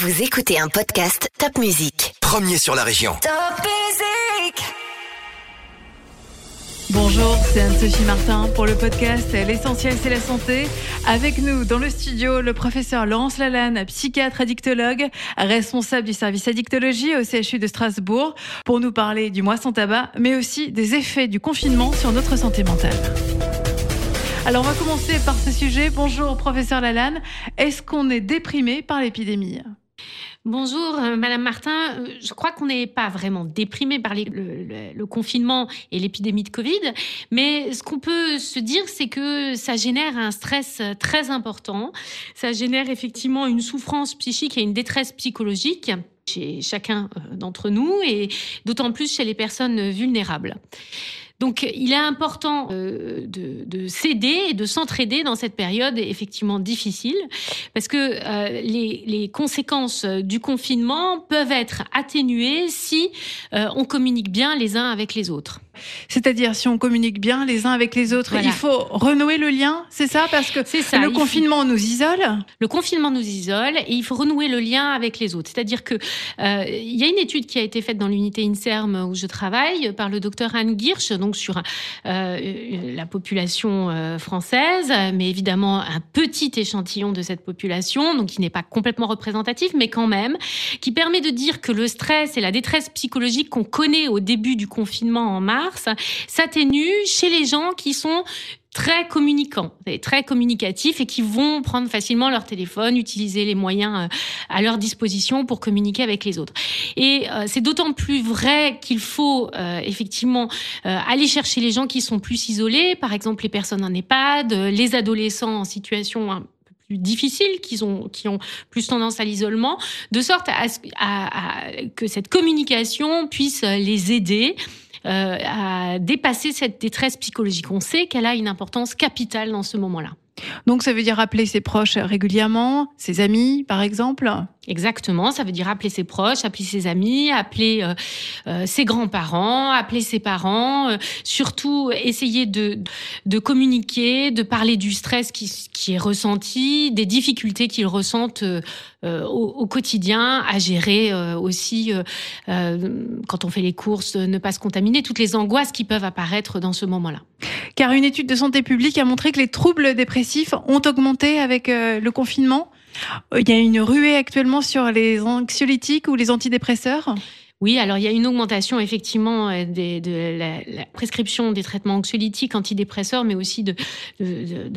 Vous écoutez un podcast Top Music. Premier sur la région. Top Music Bonjour, c'est Anne-Sophie Martin pour le podcast L'essentiel c'est la santé. Avec nous dans le studio, le professeur Laurence Lalanne, psychiatre addictologue, responsable du service addictologie au CHU de Strasbourg, pour nous parler du mois sans tabac, mais aussi des effets du confinement sur notre santé mentale. Alors on va commencer par ce sujet. Bonjour professeur Lalanne, est-ce qu'on est déprimé par l'épidémie? Bonjour, euh, Madame Martin. Euh, je crois qu'on n'est pas vraiment déprimé par le, confinement et l'épidémie de Covid, mais ce qu'on peut se dire, c'est que ça génère un stress très important. Ça génère effectivement une souffrance psychique et une détresse psychologique chez chacun euh, d'entre nous et d'autant plus chez les personnes vulnérables. Donc, il est important euh, de, de s'aider et de s'entraider dans cette période effectivement difficile, parce que euh, les, conséquences du confinement peuvent être atténuées si euh, on communique bien les uns avec les autres. C'est-à-dire si on communique bien les uns avec les autres, voilà. il faut renouer le lien, c'est ça? Parce que ça, le confinement faut... nous isole. Le confinement nous isole et il faut renouer le lien avec les autres. C'est-à-dire que euh, il y a une étude qui a été faite dans l'unité INSERM où je travaille par le docteur Anne Girsch, donc sur euh, la population euh, française, mais évidemment un petit échantillon de cette population, donc qui n'est pas complètement représentatif, mais quand même, qui permet de dire que le stress et la détresse psychologique qu'on connaît au début du confinement en mars s'atténue chez les gens qui sont très communicants, très communicatifs et qui vont prendre facilement leur téléphone, utiliser les moyens euh, à leur disposition pour communiquer avec les autres. Et euh, c'est d'autant plus vrai qu'il faut euh, effectivement aller chercher les gens qui sont plus isolés, par exemple les personnes en EHPAD, les adolescents en situation un plus difficiles, qui ont, qui ont plus tendance à l'isolement, de sorte à, à, à, que cette communication puisse les aider euh, à dépasser cette détresse psychologique. On sait qu'elle a une importance capitale dans ce moment-là. Donc ça veut dire appeler ses proches régulièrement, ses amis par exemple? Exactement, ça veut dire appeler ses proches, appeler ses amis, appeler euh, euh, ses grands-parents, appeler ses parents, euh, surtout essayer de, de communiquer, de parler du stress qui, qui est ressenti, des difficultés qu'ils ressentent euh, au, au, quotidien, à gérer euh, aussi quand on fait les courses, ne pas se contaminer, toutes les angoisses qui peuvent apparaître dans ce moment-là. Car une étude de santé publique a montré que les troubles dépressifs ont augmenté avec le confinement. Il y a une ruée actuellement sur les anxiolytiques ou les antidépresseurs? Oui, alors il y a une augmentation effectivement euh, de la, prescription des traitements anxiolytiques, antidépresseurs, mais aussi de,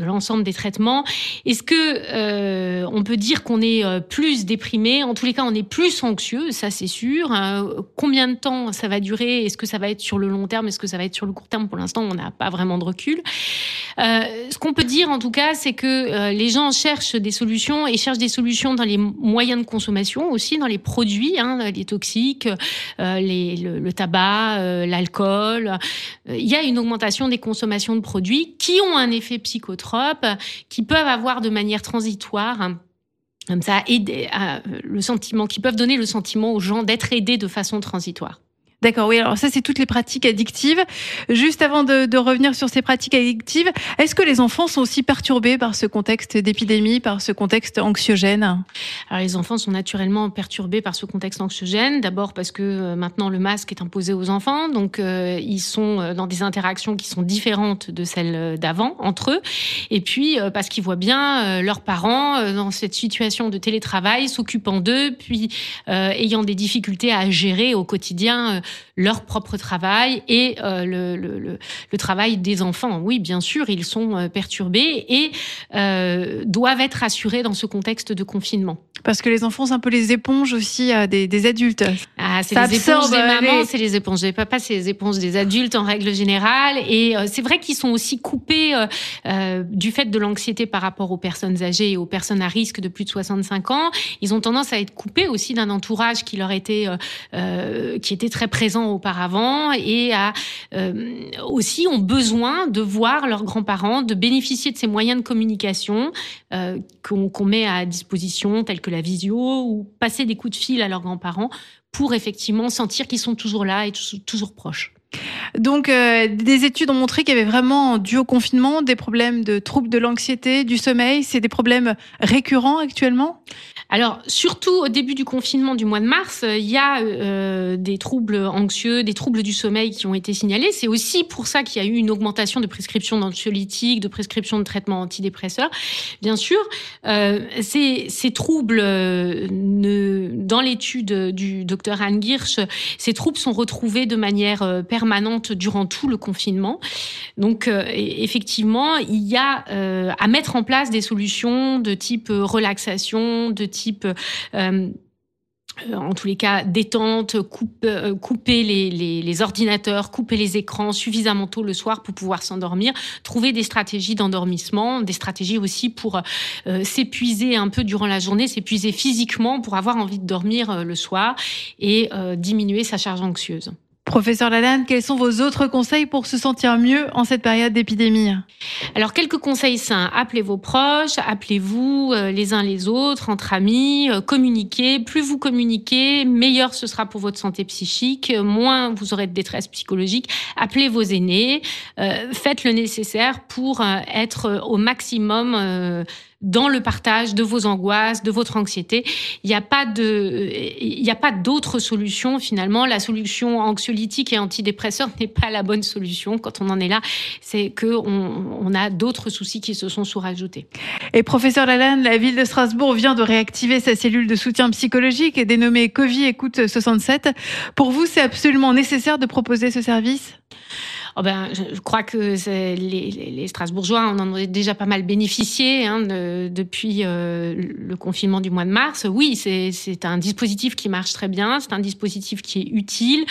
l'ensemble des traitements. Est-ce que euh, on peut dire qu'on est euh, plus déprimé? En tous les cas, on est plus anxieux, ça c'est sûr. Hein. Combien de temps ça va durer? Est-ce que ça va être sur le long terme? Est-ce que ça va être sur le court terme? Pour l'instant, on n'a pas vraiment de recul. Euh, ce qu'on peut dire en tout cas, c'est que euh, les gens cherchent des solutions et cherchent des solutions dans les moyens de consommation aussi, dans les produits, hein, les toxiques euh, les, le, tabac, euh, l'alcool. Euh, il y a une augmentation des consommations de produits qui ont un effet psychotrope, qui peuvent avoir de manière transitoire comme ça aider le sentiment, qui peuvent donner le sentiment aux gens d'être aidés de façon transitoire. D'accord, oui. Alors ça, c'est toutes les pratiques addictives. Juste avant de, de revenir sur ces pratiques addictives, est-ce que les enfants sont aussi perturbés par ce contexte d'épidémie, par ce contexte anxiogène? Alors les enfants sont naturellement perturbés par ce contexte anxiogène. D'abord parce que euh, maintenant le masque est imposé aux enfants, donc euh, ils sont euh, dans des interactions qui sont différentes de celles d'avant entre eux. Et puis parce qu'ils voient bien leurs parents dans cette situation de télétravail, s'occupant d'eux, puis ayant des difficultés à gérer au quotidien leur propre travail et euh, le, le, le, travail des enfants. Oui, bien sûr, ils sont euh, perturbés et euh, doivent être assurés dans ce contexte de confinement. Parce que les enfants, c'est un peu les éponges aussi des, des, adultes. Ah, c'est les éponges des mamans, les... c'est les éponges des papas, c'est les éponges des adultes en règle générale. Et c'est vrai qu'ils sont aussi coupés euh, du fait de l'anxiété par rapport aux personnes âgées et aux personnes à risque de plus de 65 ans. Ils ont tendance à être coupés aussi d'un entourage qui leur était, qui était très présent auparavant et à, euh, aussi ont besoin de voir leurs grands-parents, de bénéficier de ces moyens de communication euh, qu'on qu met à disposition, tels que la visio ou passer des coups de fil à leurs grands-parents pour effectivement sentir qu'ils sont toujours là et toujours proches. Donc, euh, des études ont montré qu'il y avait vraiment, dû au confinement, des problèmes de troubles de l'anxiété, du sommeil. C'est des problèmes récurrents actuellement? Alors, surtout au début du confinement du mois de mars, il y a euh, des troubles anxieux, des troubles du sommeil qui ont été signalés. C'est aussi pour ça qu'il y a eu une augmentation de prescriptions d'anxiolytiques, de prescriptions de traitements antidépresseurs. Bien sûr, euh, ces, troubles, euh, dans l'étude du docteur Anne Girsch, ces troubles sont retrouvés de manière euh, permanente durant tout le confinement. Donc, euh, effectivement, il y a à mettre en place des solutions de type relaxation, de type euh, euh, en tous les cas, détente, euh, couper les, ordinateurs, couper les écrans suffisamment tôt le soir pour pouvoir s'endormir, trouver des stratégies d'endormissement, des stratégies aussi pour s'épuiser un peu durant la journée, s'épuiser physiquement pour avoir envie de dormir le soir et diminuer sa charge anxieuse. Professeur Lalanne, quels sont vos autres conseils pour se sentir mieux en cette période d'épidémie Alors, quelques conseils sains. Appelez vos proches, appelez-vous euh, les uns les autres, entre amis, euh, communiquez. Plus vous communiquez, meilleur ce sera pour votre santé psychique, moins vous aurez de détresse psychologique. Appelez vos aînés, euh, faites le nécessaire pour être au maximum dans le partage de vos angoisses, de votre anxiété. Il n'y a pas de, il n'y a pas d'autre solution finalement. La solution anxiolytique et antidépresseur n'est pas la bonne solution. Quand on en est là, c'est que on, a d'autres soucis qui se sont sous-rajoutés. Et professeur Lalanne, la ville de Strasbourg vient de réactiver sa cellule de soutien psychologique dénommée Covid Écoute 67. Pour vous, c'est absolument nécessaire de proposer ce service? Oh ben, je crois que les, les, Strasbourgeois en ont déjà pas mal bénéficié hein, depuis euh, le confinement du mois de mars. Oui, c'est un dispositif qui marche très bien, c'est un dispositif qui est utile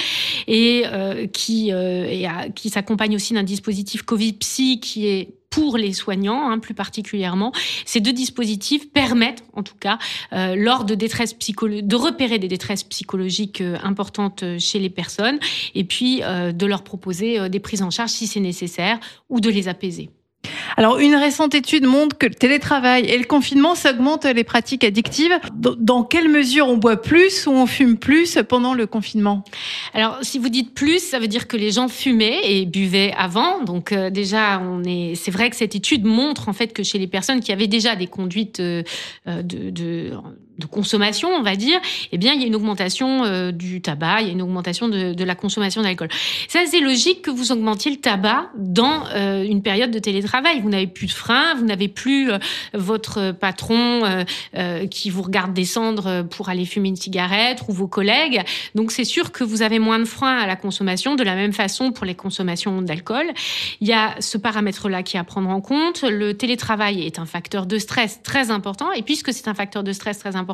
et euh, qui, euh, qui s'accompagne aussi d'un dispositif Covid Psy qui est pour les soignants, hein, plus particulièrement. Ces deux dispositifs permettent, en tout cas, euh, lors de détresse psychologique, de repérer des détresses psychologiques euh, importantes euh, chez les personnes, et puis de leur proposer des prises en charge si c'est nécessaire, ou de les apaiser. Alors, une récente étude montre que le télétravail et le confinement, s'augmentent les pratiques addictives. Dans quelle mesure on boit plus ou on fume plus pendant le confinement? Alors, si vous dites plus, ça veut dire que les gens fumaient et buvaient avant. Donc, euh, déjà, on est. C'est vrai que cette étude montre en fait que chez les personnes qui avaient déjà des conduites euh, de, de de consommation, on va dire, eh bien, il y a une augmentation euh, du tabac, il y a une augmentation de, la consommation d'alcool. Ça, c'est logique que vous augmentiez le tabac dans euh, une période de télétravail. Vous n'avez plus de frein, vous n'avez plus euh, votre patron qui vous regarde descendre pour aller fumer une cigarette ou vos collègues. Donc, c'est sûr que vous avez moins de frein à la consommation, de la même façon pour les consommations d'alcool. Il y a ce paramètre-là qui est à prendre en compte. Le télétravail est un facteur de stress très important, et puisque c'est un facteur de stress très important,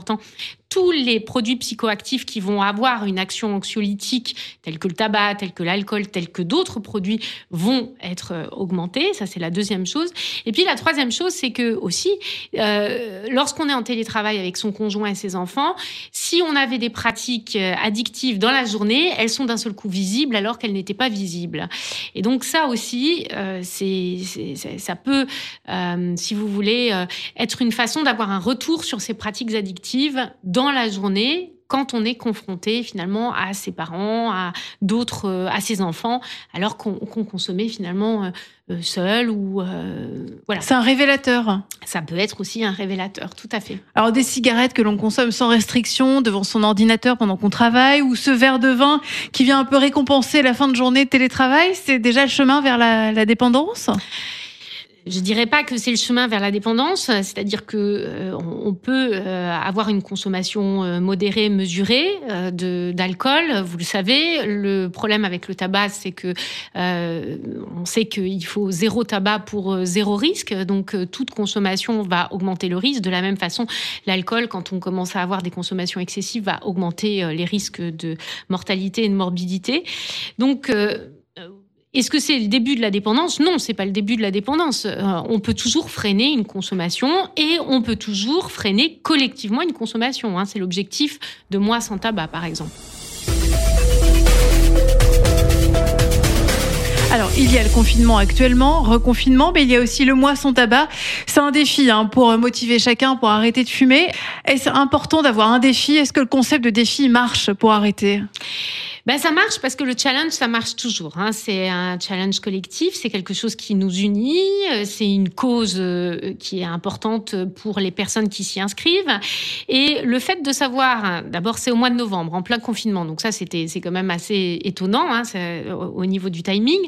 tous les produits psychoactifs qui vont avoir une action anxiolytique, tels que le tabac, tels que l'alcool, tels que d'autres produits, vont être euh, augmentés. Ça, c'est la deuxième chose. Et puis la troisième chose, c'est que aussi, euh, lorsqu'on est en télétravail avec son conjoint et ses enfants, si on avait des pratiques euh, addictives dans la journée, elles sont d'un seul coup visibles alors qu'elles n'étaient pas visibles. Et donc ça aussi, ça peut, si vous voulez, être une façon d'avoir un retour sur ces pratiques addictives dans la journée quand on est confronté finalement à ses parents, à d'autres, euh, à ses enfants, alors qu'on consommait finalement euh, euh, seul ou voilà. C'est un révélateur. Ça peut être aussi un révélateur, tout à fait. Alors des cigarettes que l'on consomme sans restriction devant son ordinateur pendant qu'on travaille, ou ce verre de vin qui vient un peu récompenser la fin de journée de télétravail, c'est déjà le chemin vers la, la dépendance? Je dirais pas que c'est le chemin vers la dépendance, c'est-à-dire que euh, on peut euh, avoir une consommation euh, modérée, mesurée de d'alcool. Vous le savez, le problème avec le tabac, c'est que on sait qu'il faut zéro tabac pour zéro risque, donc toute consommation va augmenter le risque. De la même façon, l'alcool, quand on commence à avoir des consommations excessives, va augmenter les risques de mortalité et de morbidité. Donc est-ce que c'est le début de la dépendance? Non, c'est pas le début de la dépendance. Euh, on peut toujours freiner une consommation et on peut toujours freiner collectivement une consommation. Hein. C'est l'objectif de Moi sans tabac, par exemple. Alors, il y a le confinement actuellement, reconfinement, mais il y a aussi le mois sans tabac. C'est un défi hein, pour motiver chacun pour arrêter de fumer. Est-ce important d'avoir un défi? Est-ce que le concept de défi marche pour arrêter? Ben, ça marche parce que le challenge, ça marche toujours. Hein. C'est un challenge collectif, c'est quelque chose qui nous unit, euh, c'est une cause euh, qui est importante pour les personnes qui s'y inscrivent. Et le fait de savoir, d'abord c'est au mois de novembre, en plein confinement, donc ça c'était c'est quand même assez étonnant hein, au niveau du timing.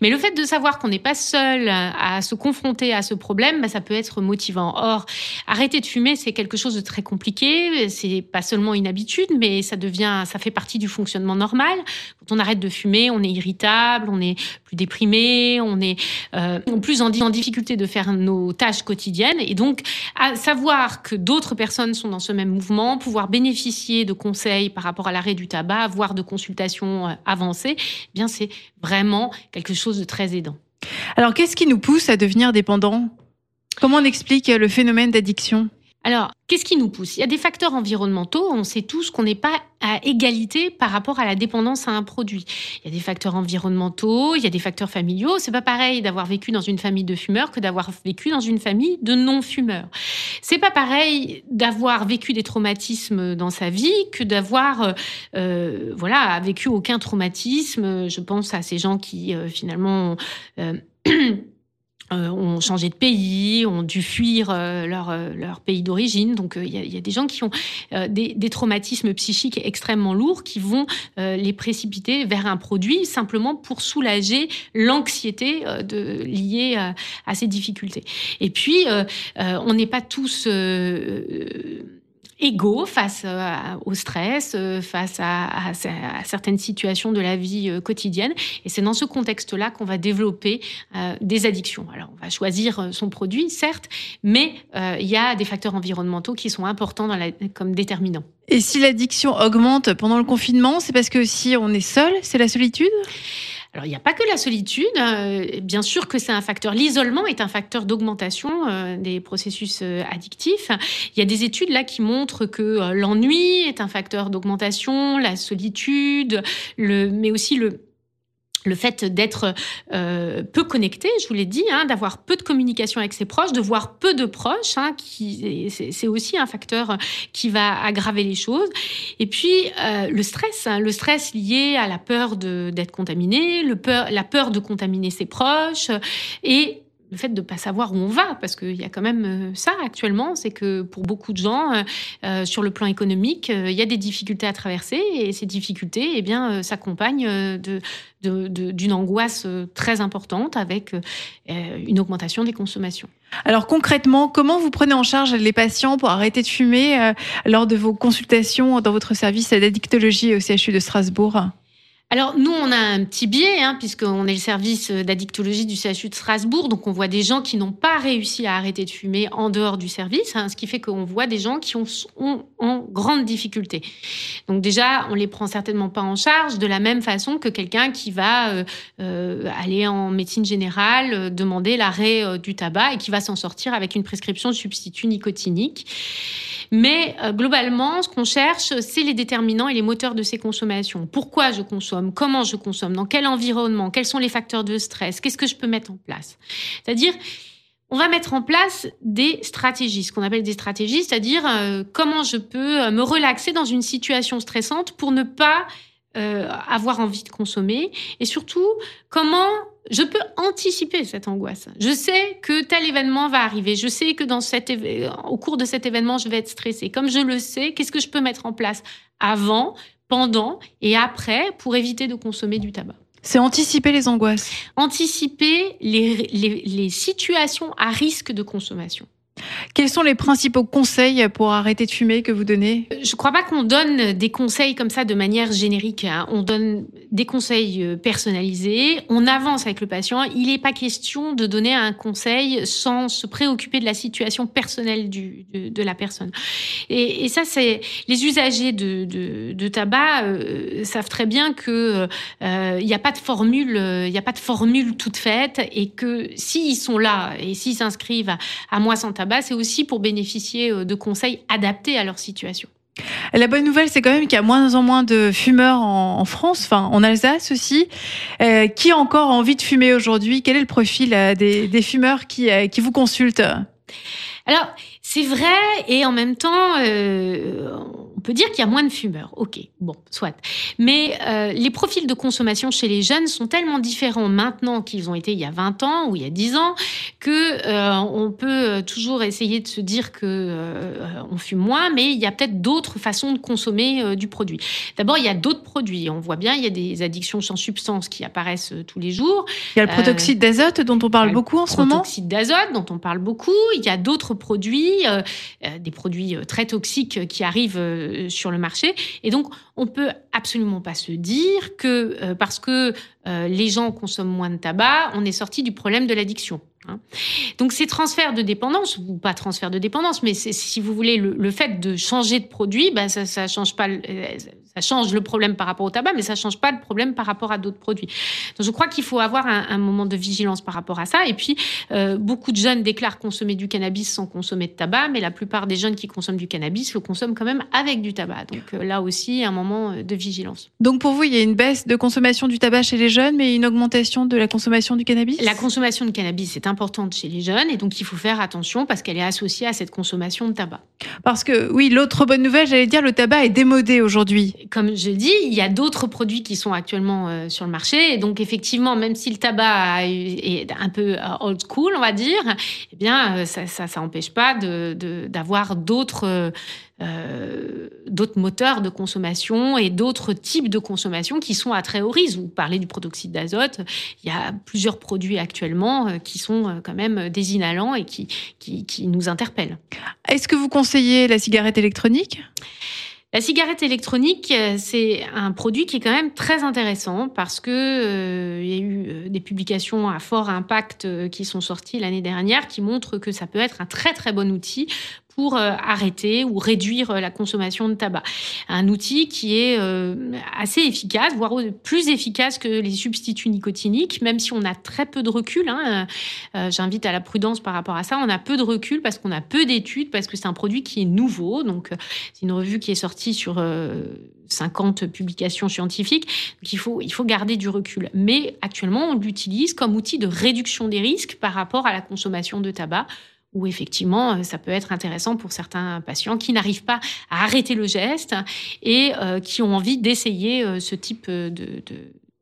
Mais le fait de savoir qu'on n'est pas seul à se confronter à ce problème, ben, ça peut être motivant. Or, arrêter de fumer, c'est quelque chose de très compliqué. C'est pas seulement une habitude, mais ça devient, ça fait partie du fonctionnement normal quand on arrête de fumer, on est irritable, on est plus déprimé, on est euh, plus en, difficulté de faire nos tâches quotidiennes. Et donc, savoir que d'autres personnes sont dans ce même mouvement, pouvoir bénéficier de conseils par rapport à l'arrêt du tabac, voire de consultations euh, avancées, eh bien c'est vraiment quelque chose de très aidant. Alors, qu'est-ce qui nous pousse à devenir dépendants? Comment on explique le phénomène d'addiction? Alors, qu'est-ce qui nous pousse? Il y a des facteurs environnementaux. On sait tous qu'on n'est pas à égalité par rapport à la dépendance à un produit. Il y a des facteurs environnementaux, il y a des facteurs familiaux. C'est pas pareil d'avoir vécu dans une famille de fumeurs que d'avoir vécu dans une famille de non-fumeurs. C'est pas pareil d'avoir vécu des traumatismes dans sa vie que d'avoir, euh, voilà, vécu aucun traumatisme. Je pense à ces gens qui euh, finalement euh, euh, ont changé de pays, ont dû fuir euh, leur, euh, leur pays d'origine. Donc il y, y, a des gens qui ont des, des, traumatismes psychiques extrêmement lourds qui vont les précipiter vers un produit simplement pour soulager l'anxiété liée à ces difficultés. Et puis, on n'est pas tous égaux face euh, au stress, euh, face à, certaines situations de la vie euh, quotidienne. Et c'est dans ce contexte-là qu'on va développer des addictions. Alors, on va choisir son produit, certes, mais il y a des facteurs environnementaux qui sont importants comme déterminants. Et si l'addiction augmente pendant le confinement, c'est parce que si on est seul, c'est la solitude? Alors, il n'y a pas que la solitude. Euh, bien sûr que c'est un facteur. L'isolement est un facteur d'augmentation euh, des processus euh, addictifs. Il y a des études là qui montrent que l'ennui est un facteur d'augmentation, la solitude, le, mais aussi le, le fait d'être euh, peu connecté, je vous l'ai dit, hein, d'avoir peu de communication avec ses proches, de voir peu de proches, hein, qui c'est aussi un facteur qui va aggraver les choses. Et puis euh, le stress, hein, le stress lié à la peur d'être contaminé, le peur, la peur de contaminer ses proches et le fait de ne pas savoir où on va, parce qu'il y a quand même euh, ça actuellement, c'est que pour beaucoup de gens, euh, euh, sur le plan économique, il y a des difficultés à traverser et ces difficultés, eh bien, s'accompagnent d'une angoisse très importante avec une augmentation des consommations. Alors concrètement, comment vous prenez en charge les patients pour arrêter de fumer lors de vos consultations dans votre service d'addictologie au CHU de Strasbourg? Alors nous, on a un petit biais, hein, puisqu'on est le service d'addictologie du CHU de Strasbourg, donc on voit des gens qui n'ont pas réussi à arrêter de fumer en dehors du service, hein, ce qui fait qu'on voit des gens qui ont, en grande difficulté. Donc déjà, on les prend certainement pas en charge de la même façon que quelqu'un qui va euh, euh, aller en médecine générale, euh, demander l'arrêt du tabac et qui va s'en sortir avec une prescription de substitut nicotinique. Mais globalement, ce qu'on cherche, c'est les déterminants et les moteurs de ces consommations. Pourquoi je consomme comment je consomme, dans quel environnement, quels sont les facteurs de stress, qu'est-ce que je peux mettre en place. C'est-à-dire, on va mettre en place des stratégies, ce qu'on appelle des stratégies, c'est-à-dire euh, comment je peux euh, me relaxer dans une situation stressante pour ne pas euh, avoir envie de consommer et surtout comment je peux anticiper cette angoisse. Je sais que tel événement va arriver. Je sais que dans cet au cours de cet événement, je vais être stressée. Comme je le sais, qu'est-ce que je peux mettre en place avant pendant et après pour éviter de consommer du tabac. C'est anticiper les angoisses. Anticiper les, les, les situations à risque de consommation. Quels sont les principaux conseils pour arrêter de fumer que vous donnez? Je ne crois pas qu'on donne des conseils comme ça de manière générique. Hein. On donne des conseils euh, personnalisés, on avance avec le patient. Il n'est pas question de donner un conseil sans se préoccuper de la situation personnelle du, de, la personne. Et, et ça, c'est les usagers de, de, de tabac euh, savent très bien que euh, il n'y a pas de formule, il n'y a pas de formule toute faite, et que s'ils sont là et s'ils s'inscrivent à, à moi sans tabac c'est aussi pour bénéficier euh, de conseils adaptés à leur situation. La bonne nouvelle, c'est quand même qu'il y a moins en moins de fumeurs en, France, enfin en Alsace aussi. Euh, qui a encore envie de fumer aujourd'hui? Quel est le profil euh, des, fumeurs qui, qui vous consultent? Alors, c'est vrai et en même temps, on peut dire qu'il y a moins de fumeurs. Ok, bon, soit. Mais euh, les profils de consommation chez les jeunes sont tellement différents maintenant qu'ils ont été il y a 20 ans ou il y a 10 ans que euh, on peut toujours essayer de se dire que euh, on fume moins, mais il y a peut-être d'autres façons de consommer du produit. D'abord, il y a d'autres produits. On voit bien, il y a des addictions sans substance qui apparaissent tous les jours. Il y a le protoxyde d'azote dont on parle beaucoup en ce moment. Le protoxyde d'azote dont on parle beaucoup. Il y a d'autres produits, des produits très toxiques qui arrivent euh, sur le marché. Et donc, on peut absolument pas se dire que euh, parce que euh, les gens consomment moins de tabac, on est sorti du problème de l'addiction. Hein. Donc ces transferts de dépendance, ou pas transfert de dépendance, mais si vous voulez, le, fait de changer de produit, bah, ça, ça change pas, ça change le problème par rapport au tabac, mais ça change pas le problème par rapport à d'autres produits. Donc je crois qu'il faut avoir un, moment de vigilance par rapport à ça. Et puis beaucoup de jeunes déclarent consommer du cannabis sans consommer de tabac, mais la plupart des jeunes qui consomment du cannabis le consomment quand même avec du tabac. Donc là aussi, un moment de vigilance. Donc pour vous, il y a une baisse de consommation du tabac chez les jeunes, mais une augmentation de la consommation du cannabis? La consommation de cannabis est importante chez les jeunes et donc il faut faire attention parce qu'elle est associée à cette consommation de tabac. Parce que oui, l'autre bonne nouvelle, j'allais dire, le tabac est démodé aujourd'hui. Comme je dis, il y a d'autres produits qui sont actuellement euh, sur le marché et donc effectivement, même si le tabac est un peu euh, old school, on va dire, eh bien euh, ça ça, empêche pas d'avoir d'autres euh, d'autres moteurs de consommation et d'autres types de consommation qui sont à très haut risque. Vous parlez du protoxyde d'azote. Il y a plusieurs produits actuellement euh, qui sont euh, quand même des inhalants et qui, qui, qui nous interpellent. Est-ce que vous conseillez la cigarette électronique? La cigarette électronique, c'est un produit qui est quand même très intéressant parce que il y a eu des publications à fort impact qui sont sorties l'année dernière qui montrent que ça peut être un très très bon outil pour euh, arrêter ou réduire euh, la consommation de tabac. Un outil qui est euh, assez efficace, voire plus efficace que les substituts nicotiniques, même si on a très peu de recul. Hein. J'invite à la prudence par rapport à ça. On a peu de recul parce qu'on a peu d'études, parce que c'est un produit qui est nouveau. Donc, c'est une revue qui est sortie sur 50 publications scientifiques. Donc, il faut, il faut garder du recul. Mais actuellement, on l'utilise comme outil de réduction des risques par rapport à la consommation de tabac où effectivement, euh, ça peut être intéressant pour certains patients qui n'arrivent pas à arrêter le geste et euh, qui ont envie d'essayer euh, ce type de,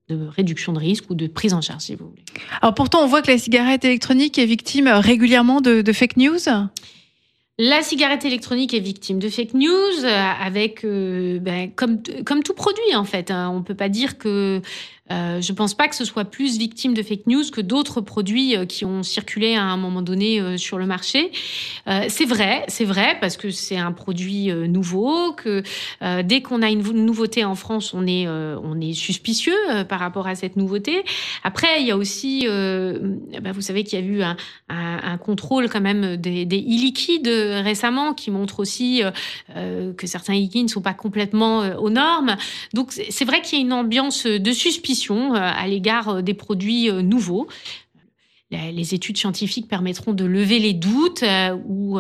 réduction de risque ou de prise en charge, si vous voulez. Alors pourtant, on voit que la cigarette électronique est victime régulièrement de, fake news. La cigarette électronique est victime de fake news avec, ben, comme, comme tout produit en fait. Hein. On ne peut pas dire que euh, je ne pense pas que ce soit plus victime de fake news que d'autres produits euh, qui ont circulé à un moment donné euh, sur le marché. c'est vrai, c'est vrai parce que c'est un produit nouveau. Que dès qu'on a une nouveauté en France, on est on est suspicieux par rapport à cette nouveauté. Après, il y a aussi, bah, vous savez qu'il y a eu un, contrôle quand même des, des e-liquides récemment qui montre aussi que certains e-liquides ne sont pas complètement aux normes. Donc c'est vrai qu'il y a une ambiance de suspicion euh, à l'égard euh, des produits euh, nouveaux. Les études scientifiques permettront de lever les doutes ou,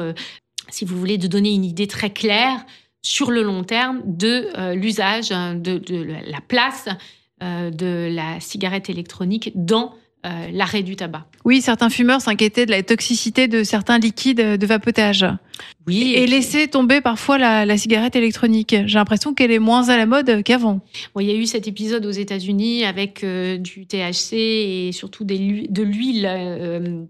si vous voulez, de donner une idée très claire sur le long terme de l'usage, de, de, la place de la cigarette électronique dans euh, l'arrêt du tabac. Oui, certains fumeurs s'inquiétaient de la toxicité de certains liquides de vapotage. Oui. Et, laissaient tomber parfois la, cigarette électronique. J'ai l'impression qu'elle est moins à la mode qu'avant. Bon, il y a eu cet épisode aux États-Unis avec euh, du THC et surtout des, de l'huile. Euh,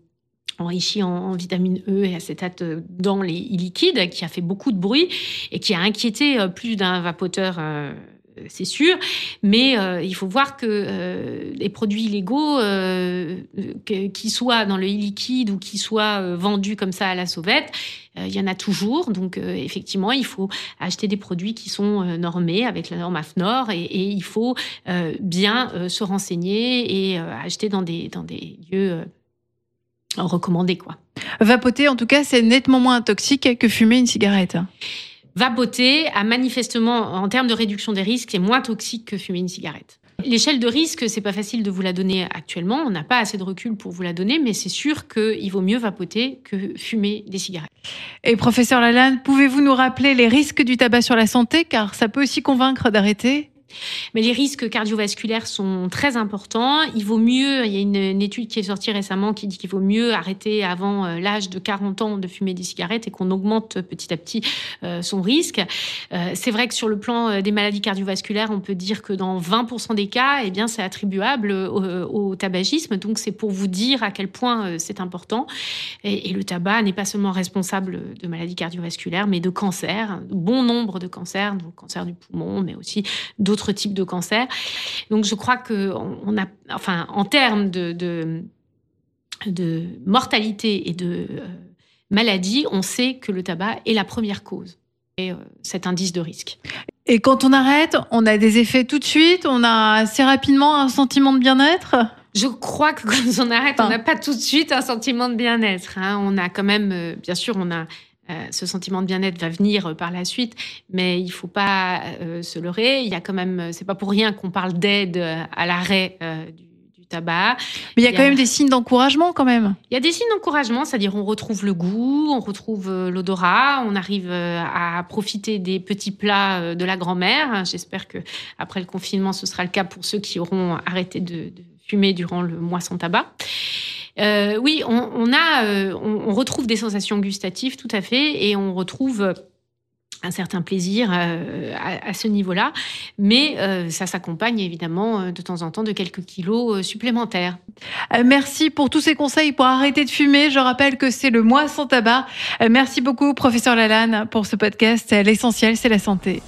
enrichie en, vitamine E et acétate dans les liquides, qui a fait beaucoup de bruit et qui a inquiété plus d'un vapoteur c'est sûr, mais euh, il faut voir que euh, les produits illégaux, euh, qui soient dans le e-liquide ou qui soient vendus comme ça à la sauvette, il y en a toujours. Donc effectivement, il faut acheter des produits qui sont normés avec la norme AFNOR et, et il faut bien se renseigner et acheter dans des, dans des lieux recommandés. Quoi. Vapoter, en tout cas, c'est nettement moins toxique que fumer une cigarette. Vapoter a manifestement, en termes de réduction des risques, est moins toxique que fumer une cigarette. L'échelle de risque, c'est pas facile de vous la donner actuellement. On n'a pas assez de recul pour vous la donner, mais c'est sûr qu'il vaut mieux vapoter que fumer des cigarettes. Et professeur Lalanne, pouvez-vous nous rappeler les risques du tabac sur la santé, car ça peut aussi convaincre d'arrêter Mais les risques cardiovasculaires sont très importants. Il vaut mieux, il y a une, étude qui est sortie récemment qui dit qu'il vaut mieux arrêter avant euh, l'âge de 40 ans de fumer des cigarettes et qu'on augmente petit à petit euh, son risque. Euh, c'est vrai que sur le plan des maladies cardiovasculaires, on peut dire que dans 20% des cas, eh bien, c'est attribuable au, tabagisme. Donc, c'est pour vous dire à quel point c'est important. Et, et le tabac n'est pas seulement responsable de maladies cardiovasculaires, mais de cancers, bon nombre de cancers, donc cancer du poumon, mais aussi d'autres types de cancers. Donc je crois que on a, enfin, en termes de, de, mortalité et de euh, maladie, on sait que le tabac est la première cause et euh, cet indice de risque. Et quand on arrête, on a des effets tout de suite, on a assez rapidement un sentiment de bien-être? Je crois que quand on arrête, on n'a pas tout de suite un sentiment de bien-être. Hein. On a quand même, euh, bien sûr, on a euh, ce sentiment de bien-être va venir euh, par la suite, mais il faut pas euh, se leurrer. Il y a quand même, c'est pas pour rien qu'on parle d'aide à l'arrêt du, tabac. Mais il y a, quand même des signes d'encouragement quand même. Il y a des signes d'encouragement, c'est-à-dire on retrouve le goût, on retrouve l'odorat, on arrive à profiter des petits plats de la grand-mère. J'espère que après le confinement, ce sera le cas pour ceux qui auront arrêté de, de fumer durant le mois sans tabac. Euh, oui, on, a, euh, on, retrouve des sensations gustatives, tout à fait, et on retrouve un certain plaisir euh, à, ce niveau-là, mais ça s'accompagne évidemment de temps en temps de quelques kilos supplémentaires. merci pour tous ces conseils pour arrêter de fumer. Je rappelle que c'est le mois sans tabac. merci beaucoup, professeur Lalanne, pour ce podcast. L'essentiel, c'est la santé.